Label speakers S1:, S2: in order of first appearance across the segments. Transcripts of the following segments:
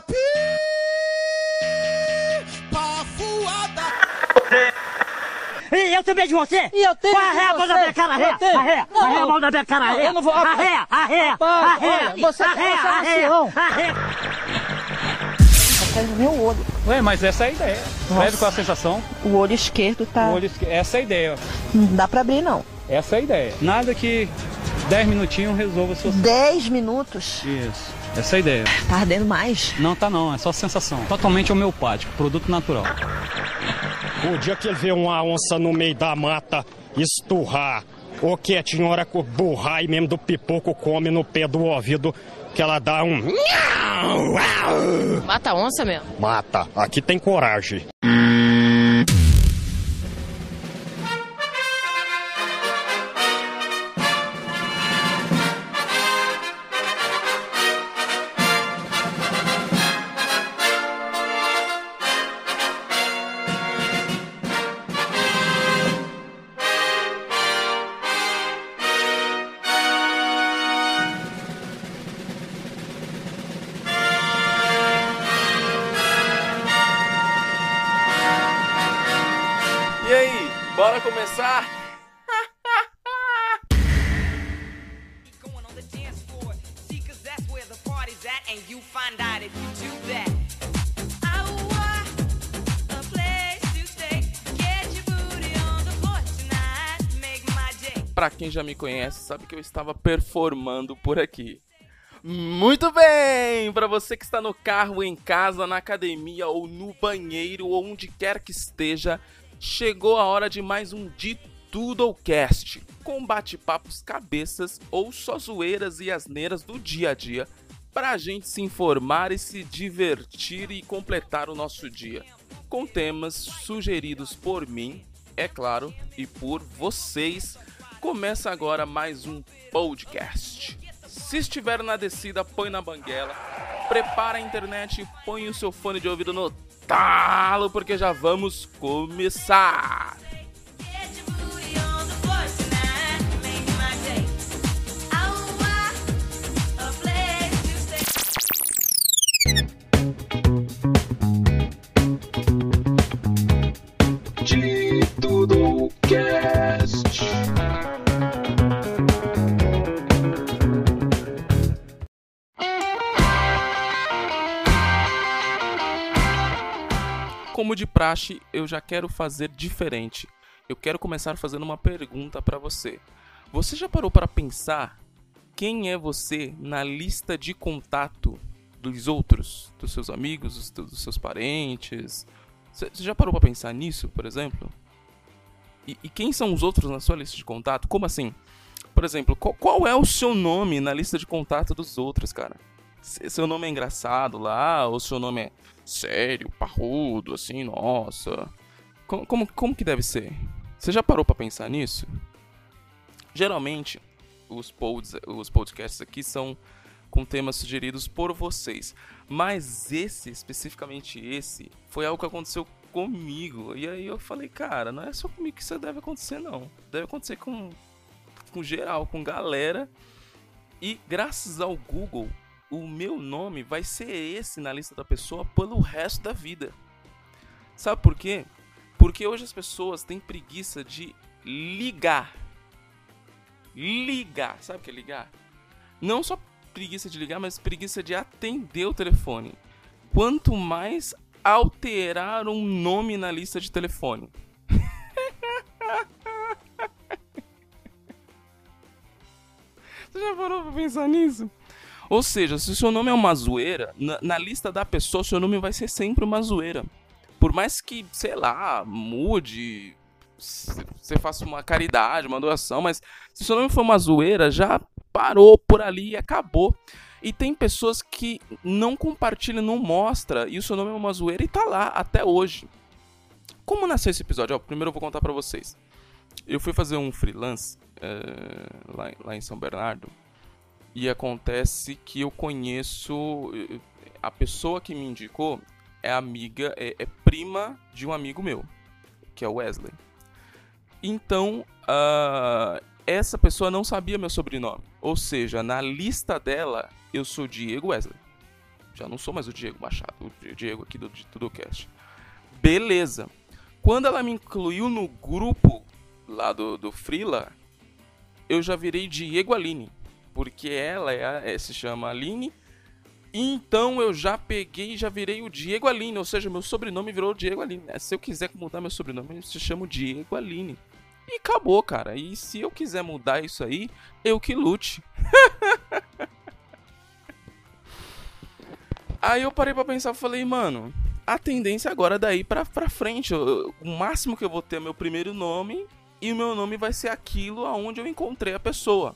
S1: pi, pra fuada.
S2: E eu também de você?
S3: E eu tenho
S2: Arreia a
S3: de
S2: mão da
S3: você.
S2: minha cara, arreia,
S3: Não,
S2: arreia a mão da minha cara, arreia,
S3: eu não vou-
S2: arreia, arreia,
S3: Rapaz,
S2: arreia,
S3: olha, você-
S2: arreia,
S3: você é
S2: arreia,
S3: vacilão.
S2: arreia.
S3: Até meu olho.
S4: Ué, mas essa é a ideia. Leve com a sensação.
S3: O olho esquerdo tá.
S4: o olho esque- Essa é a ideia.
S3: Não dá pra abrir, não.
S4: Essa é a ideia. Nada que 10 minutinhos resolva a sua.
S3: 10 minutos.
S4: Isso. Essa é a ideia.
S3: Tá ardendo mais.
S4: Não tá não, é só sensação. Totalmente homeopático, produto natural.
S5: O dia que ele vê uma onça no meio da mata esturrar, ou quietinho, hora que o burrai mesmo do pipoco come no pé do ouvido, que ela dá um.
S6: Mata a onça mesmo.
S5: Mata. Aqui tem coragem.
S7: My day.
S8: Pra quem já me conhece, sabe que eu estava performando por aqui. Muito bem! Pra você que está no carro, em casa, na academia ou no banheiro ou onde quer que esteja, chegou a hora de mais um De Tudo Cast, com bate-papos cabeças ou só zoeiras e asneiras do dia a dia, pra gente se informar e se divertir e completar o nosso dia, com temas sugeridos por mim, é claro, e por vocês. Começa agora mais um podcast. Se estiver na descida, põe na banguela, prepara a internet e põe o seu fone de ouvido no talo, porque já vamos começar! Como de praxe, eu já quero fazer diferente. Eu quero começar fazendo uma pergunta pra você. Você já parou para pensar quem é você na lista de contato dos outros, dos seus amigos, dos, seus parentes? Você já parou pra pensar nisso, por exemplo? E, e quem são os outros na sua lista de contato? Como assim? Por exemplo, qual, qual é o seu nome na lista de contato dos outros, cara? Se- Seu nome é engraçado lá, ou seu nome é sério, parrudo, assim, nossa. Como, como, como que deve ser? Você já parou pra pensar nisso? Geralmente, os, pods, os podcasts aqui são com temas sugeridos por vocês. Mas esse, especificamente esse, foi algo que aconteceu comigo. E aí eu falei, cara, não é só comigo que isso deve acontecer, não. Deve acontecer com, com geral, com galera. E graças ao Google, o meu nome vai ser esse na lista da pessoa pelo resto da vida. Sabe por quê? Porque hoje as pessoas têm preguiça de ligar. Ligar. Sabe o que é ligar? Não só preguiça de ligar, mas preguiça de atender o telefone. Quanto mais alterar um nome na lista de telefone. Você já parou pra pensar nisso? Ou seja, se o seu nome é uma zoeira, na, na lista da pessoa, o seu nome vai ser sempre uma zoeira. Por mais que, sei lá, mude, você faça uma caridade, uma doação, mas se o seu nome for uma zoeira, já parou por ali e acabou. E tem pessoas que não compartilham, não mostra, e o seu nome é uma zoeira e tá lá até hoje. Como nasceu esse episódio? Ó, primeiro eu vou contar pra vocês. Eu fui fazer um freelance eh, lá, lá em São Bernardo e acontece que eu conheço a pessoa que me indicou é amiga, é, é prima de um amigo meu, que é o Wesley. Então, ah, essa pessoa não sabia meu sobrenome. Ou seja, na lista dela, eu sou Diego Wesley. Já não sou mais o Diego Machado, o Diego aqui do de Tudocast. Beleza. Quando ela me incluiu no grupo lá do, do Frila, eu já virei Diego Aline. Porque ela é, é- se chama Aline. Então eu já peguei e já virei o Diego Aline. Ou seja, meu sobrenome virou Diego Aline. né? Se eu quiser mudar meu sobrenome, eu se chamo Diego Aline. E acabou, cara. E se eu quiser mudar isso aí, eu que lute. aí eu parei pra pensar falei, mano, a tendência agora é daí pra, pra frente. Eu- o máximo que eu vou ter é meu primeiro nome e o meu nome vai ser aquilo aonde eu encontrei a pessoa.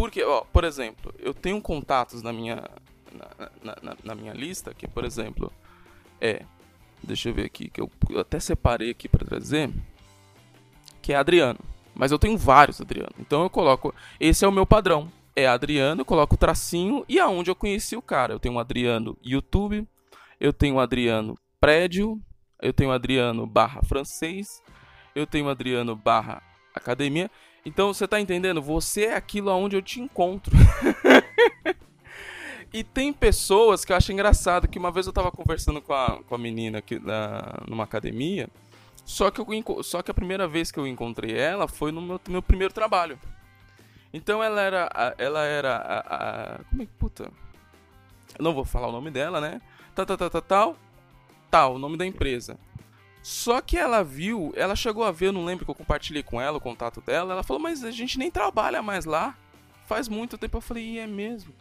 S8: Porque, ó, por exemplo, eu tenho contatos na minha, na, na- na- na minha lista que, por exemplo, é. Deixa eu ver aqui, que eu, eu até separei aqui pra trazer. Que é Adriano. Mas eu tenho vários Adriano. Então eu coloco. Esse é o meu padrão. É Adriano, eu coloco o tracinho e aonde eu conheci o cara. Eu tenho um Adriano YouTube, eu tenho um Adriano prédio, eu tenho um Adriano barra francês, eu tenho um Adriano barra academia. Então você tá entendendo? Você é aquilo aonde eu te encontro. e tem pessoas que eu acho engraçado que uma vez eu tava conversando com a, com a menina aqui na, numa academia. Só que, eu, só que a primeira vez que eu encontrei ela foi no meu, meu primeiro trabalho. Então ela era. Ela era. A, a- como é que. Puta. Eu não vou falar o nome dela, né? Tal, tal, tal, tal, tal. Tal, o nome da empresa. Só que ela viu, ela chegou a ver, eu não lembro que eu compartilhei com ela o contato dela. Ela falou, mas a gente nem trabalha mais lá. Faz muito tempo. Eu falei, e é mesmo?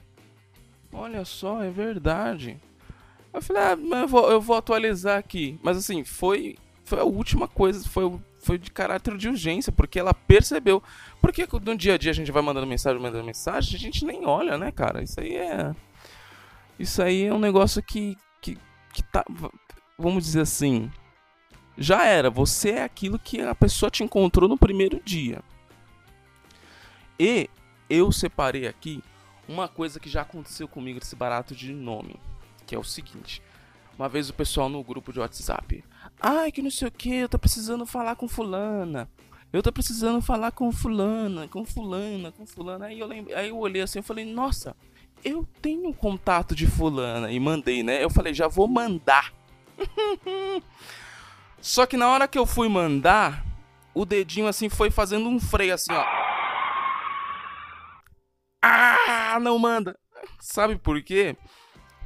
S8: Olha só, é verdade. Eu falei, ah, mas eu vou, eu vou atualizar aqui. Mas assim, foi, foi a última coisa, foi, foi de caráter de urgência, porque ela percebeu. Porque no dia a dia a gente vai mandando mensagem, mandando mensagem, a gente nem olha, né, cara? Isso aí é. Isso aí é um negócio que. que, que tá. Vamos dizer assim. Já era, você é aquilo que a pessoa te encontrou no primeiro dia. E eu separei aqui uma coisa que já aconteceu comigo desse barato de nome, que é o seguinte. Uma vez o pessoal no grupo de WhatsApp, ai que não sei o que, eu tô precisando falar com fulana. Eu tô precisando falar com fulana, com fulana, com fulana. Aí eu lembro, aí eu olhei assim, eu falei, nossa, eu tenho contato de fulana e mandei, né? Eu falei, já vou mandar. Só que na hora que eu fui mandar, o dedinho assim foi fazendo um freio assim, ó. Ah, não manda. Sabe por quê?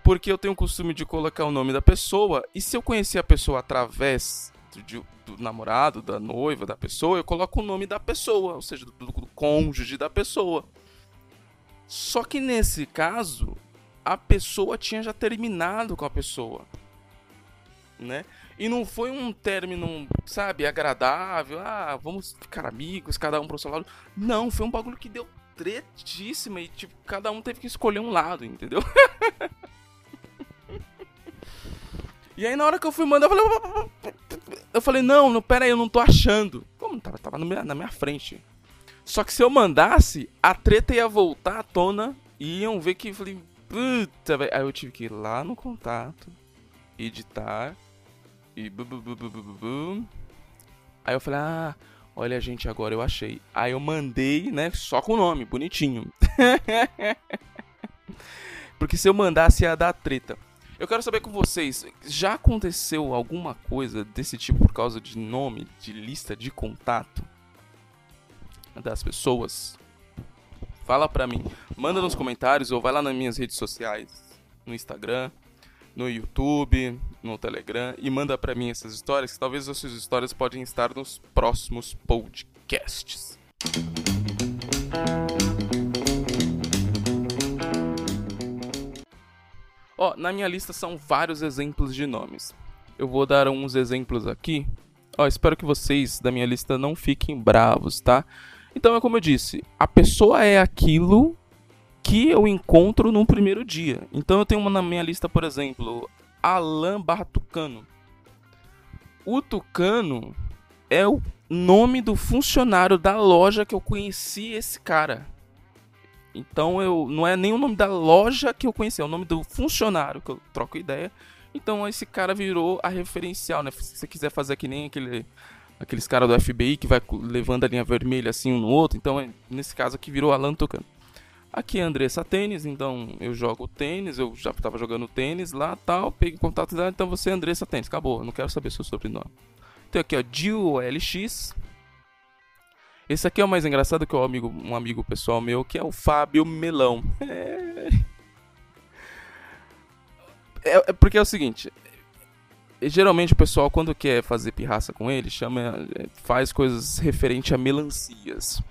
S8: Porque eu tenho o costume de colocar o nome da pessoa e se eu conhecer a pessoa através de- do namorado, da noiva, da pessoa, eu coloco o nome da pessoa, ou seja, do, do cônjuge da pessoa. Só que nesse caso, a pessoa tinha já terminado com a pessoa, né? E não foi um término, sabe, agradável, ah, vamos ficar amigos, cada um pro seu lado. Não, foi um bagulho que deu tretíssima e, tipo, cada um teve que escolher um lado, entendeu? e aí na hora que eu fui mandar, eu falei... Eu falei, não, não, pera aí, eu não tô achando. Como tava, tava na minha frente. Só que se eu mandasse, a treta ia voltar à tona e iam ver que eu falei, puta, velho. Aí eu tive que ir lá no contato, editar e bu, bu, bu. Aí eu falei, ah, olha gente, agora eu achei. Aí eu mandei, né, só com o nome, bonitinho. Porque se eu mandasse ia dar treta. Eu quero saber com vocês, já aconteceu alguma coisa desse tipo por causa de nome, de lista de contato das pessoas? Fala pra mim. Manda nos comentários ou vai lá nas minhas redes sociais, no Instagram, no YouTube, no Telegram e manda pra mim essas histórias, que talvez essas histórias podem estar nos próximos podcasts. Ó, na minha lista são vários exemplos de nomes. Eu vou dar uns exemplos aqui. Ó, espero que vocês da minha lista não fiquem bravos, tá? Então é como eu disse, a pessoa é aquilo que eu encontro no primeiro dia. Então eu tenho uma na minha lista, por exemplo, Alan barra Tucano. O Tucano é o nome do funcionário da loja que eu conheci esse cara. Então eu não é nem o nome da loja que eu conheci, é o nome do funcionário que eu troco ideia. Então esse cara virou a referencial, né? Se você quiser fazer que nem aquele aqueles caras do FBI que vai levando a linha vermelha assim um no outro, então é, nesse caso aqui virou Alan Tucano. Aqui é Andressa Tênis, então eu jogo tênis, eu já tava jogando tênis lá tal, peguei contato dela, então você é Andressa Tênis, acabou, não quero saber seu sobrenome. Tem aqui, ó, Gil LX. Esse aqui é o mais engraçado que é um amigo, um amigo pessoal meu, que é o Fábio Melão. É... É, é porque é o seguinte, geralmente o pessoal quando quer fazer pirraça com ele, chama faz coisas referente a melancias.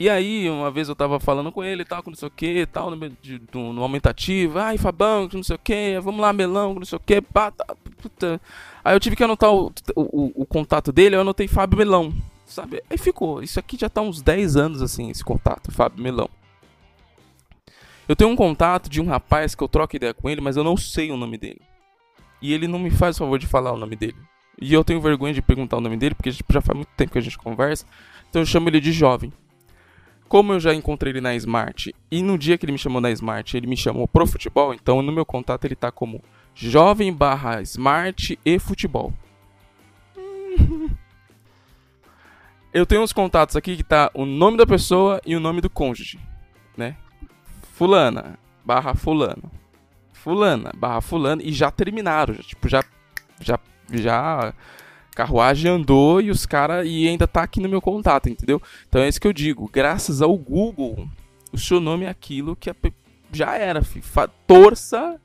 S8: E aí, uma vez eu tava falando com ele e tal, com não sei o que, tal, no, de, no, no aumentativo, ai Fabão, que não sei o que, vamos lá, melão, que não sei o que, pata, puta. Aí eu tive que anotar o, o, o, contato dele, eu anotei Fábio Melão, sabe? Aí ficou, isso aqui já tá uns 10 anos assim, esse contato, Fábio Melão. Eu tenho um contato de um rapaz que eu troco ideia com ele, mas eu não sei o nome dele. E ele não me faz o favor de falar o nome dele. E eu tenho vergonha de perguntar o nome dele, porque já faz muito tempo que a gente conversa. Então eu chamo ele de jovem. Como eu já encontrei ele na Smart, e no dia que ele me chamou na Smart, ele me chamou pro futebol, então no meu contato ele tá como jovem barra Smart e futebol. Eu tenho uns contatos aqui que tá o nome da pessoa e o nome do cônjuge, né? fulana, barra fulano. Fulana, barra fulano. E já terminaram. Já, tipo, já. Já. Já. Carruagem andou e os caras. E ainda tá aqui no meu contato, entendeu? Então é isso que eu digo. Graças ao Google, o seu nome é aquilo que a, já era. Fa, torça.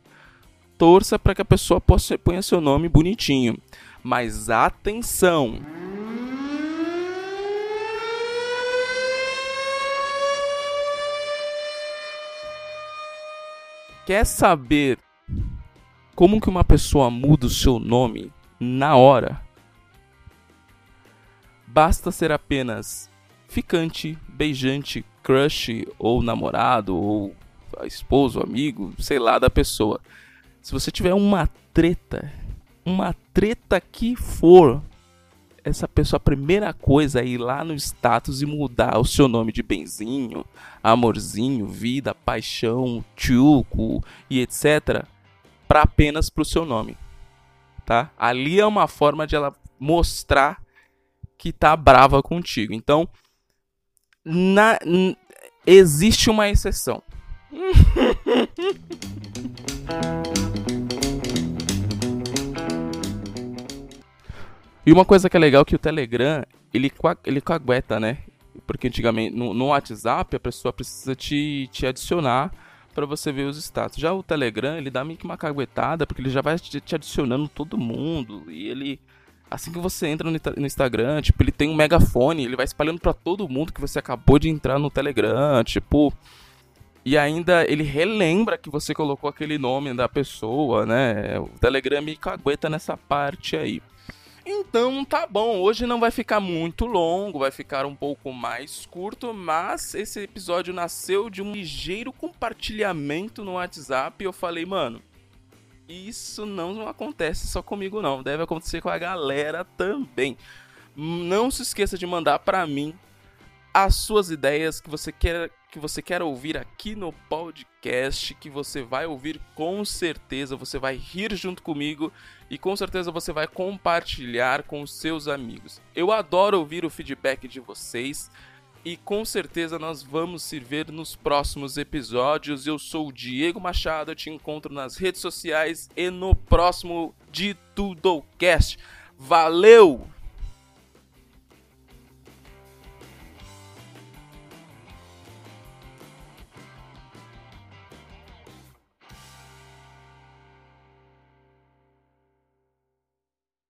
S8: Torça para que a pessoa possa, ponha seu nome bonitinho. Mas atenção! Quer saber como que uma pessoa muda o seu nome na hora? Basta ser apenas ficante, beijante, crush ou namorado ou esposo, amigo, sei lá da pessoa. Se você tiver uma treta, uma treta que for essa pessoa, a primeira coisa é ir lá no status e mudar o seu nome de benzinho, amorzinho, vida, paixão, tchuco e etc. para apenas pro seu nome. Tá? Ali é uma forma de ela mostrar que tá brava contigo. Então, na, existe uma exceção. E uma coisa que é legal é que o Telegram, ele, ele cagueta, né? Porque antigamente, no, no WhatsApp, a pessoa precisa te, te adicionar para você ver os status. Já o Telegram, ele dá meio que uma caguetada, porque ele já vai te, te adicionando todo mundo. E ele, assim que você entra no, Instagram, tipo, ele tem um megafone, ele vai espalhando para todo mundo que você acabou de entrar no Telegram, tipo... E ainda ele relembra que você colocou aquele nome da pessoa, né? O Telegram me cagueta nessa parte aí. Então tá bom, hoje não vai ficar muito longo, vai ficar um pouco mais curto, mas esse episódio nasceu de um ligeiro compartilhamento no WhatsApp e eu falei, mano, isso não acontece só comigo não, deve acontecer com a galera também. Não se esqueça de mandar para mim as suas ideias que você quer que você quer ouvir aqui no podcast, que você vai ouvir com certeza, você vai rir junto comigo e com certeza você vai compartilhar com os seus amigos. Eu adoro ouvir o feedback de vocês e com certeza nós vamos se ver nos próximos episódios. Eu sou o Diego Machado, eu te encontro nas redes sociais e no próximo de Tudocast. Valeu!